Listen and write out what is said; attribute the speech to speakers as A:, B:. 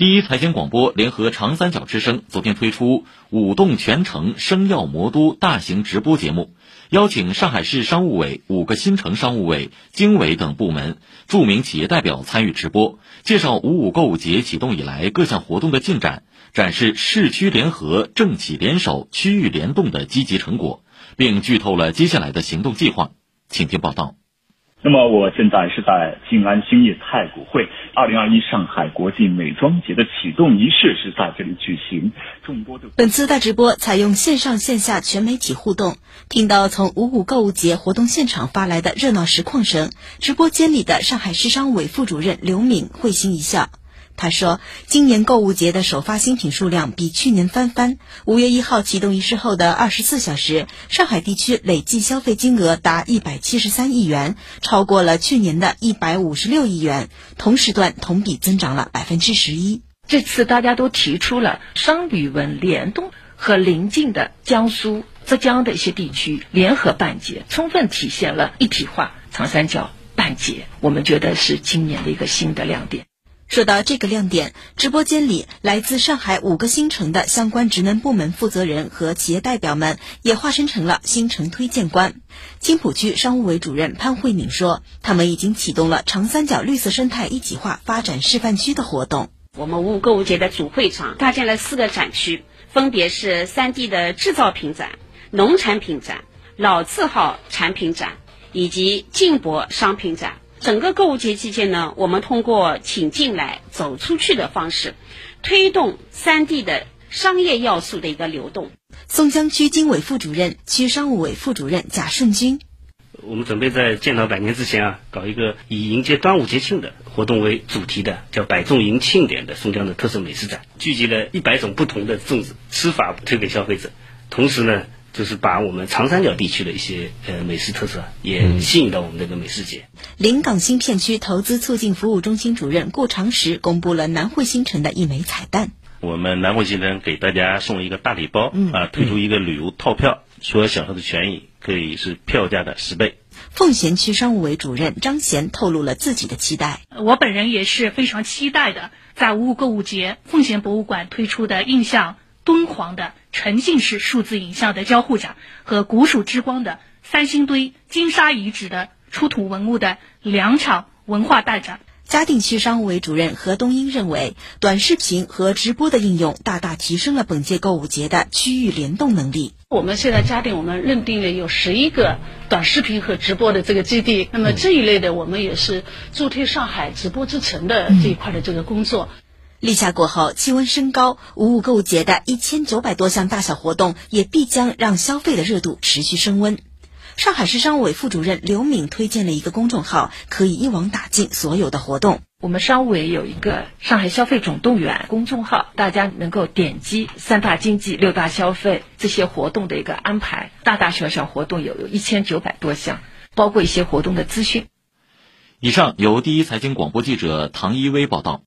A: 第一财经广播联合长三角之声昨天推出“舞动全城生药魔都”大型直播节目，邀请上海市商务委、五个新城商务委、经委等部门著名企业代表参与直播，介绍“五五”购物节启动以来各项活动的进展，展示市区联合、政企联手、区域联动的积极成果，并剧透了接下来的行动计划。请听报道。
B: 那么我现在是在静安兴业太古汇，二零二一上海国际美妆节的启动仪式是在这里举行。众多
C: 本次大直播采用线上线下全媒体互动，听到从五五购物节活动现场发来的热闹实况声，直播间里的上海市商务委副主任刘敏会心一笑。他说：“今年购物节的首发新品数量比去年翻番。五月一号启动仪式后的二十四小时，上海地区累计消费金额达一百七十三亿元，超过了去年的一百五十六亿元，同时段同比增长了百分之十一。
D: 这次大家都提出了商旅文联动和邻近的江苏、浙江的一些地区联合办节，充分体现了一体化长三角办节。我们觉得是今年的一个新的亮点。”
C: 说到这个亮点，直播间里来自上海五个新城的相关职能部门负责人和企业代表们也化身成了新城推荐官。青浦区商务委主任潘慧敏说：“他们已经启动了长三角绿色生态一体化发展示范区的活动。
E: 我们五五购物节的主会场搭建了四个展区，分别是三 D 的制造品展、农产品展、老字号产品展以及进博商品展。”整个购物节期间呢，我们通过请进来、走出去的方式，推动三地的商业要素的一个流动。
C: 松江区经委副主任、区商务委副主任贾顺军，
F: 我们准备在建党百年之前啊，搞一个以迎接端午节庆的活动为主题的，叫“百众迎庆典”的松江的特色美食展，聚集了一百种不同的粽子吃法推给消费者，同时呢。就是把我们长三角地区的一些呃美食特色也吸引到我们这个美食节。
C: 临港新片区投资促进服务中心主任顾长实公布了南汇新城的一枚彩蛋。
G: 我们南汇新城给大家送一个大礼包，啊，推出一个旅游套票，所享受的权益可以是票价的十倍。
C: 奉贤区商务委主任张贤透露了自己的期待。
H: 我本人也是非常期待的，在五五购物节，奉贤博物馆推出的印象。敦煌的沉浸式数字影像的交互展和古蜀之光的三星堆金沙遗址的出土文物的两场文化大展。
C: 嘉定区商务委主任何东英认为，短视频和直播的应用大大提升了本届购物节的区域联动能力。
D: 我们现在嘉定，我们认定了有十一个短视频和直播的这个基地。那么这一类的，我们也是助推上海直播之城的这一块的这个工作。
C: 立夏过后，气温升高，五五购物节的一千九百多项大小活动也必将让消费的热度持续升温。上海市商务委副主任刘敏推荐了一个公众号，可以一网打尽所有的活动。
D: 我们商务委有一个上海消费总动员公众号，大家能够点击三大经济、六大消费这些活动的一个安排，大大小小活动有有一千九百多项，包括一些活动的资讯。
A: 以上由第一财经广播记者唐一威报道。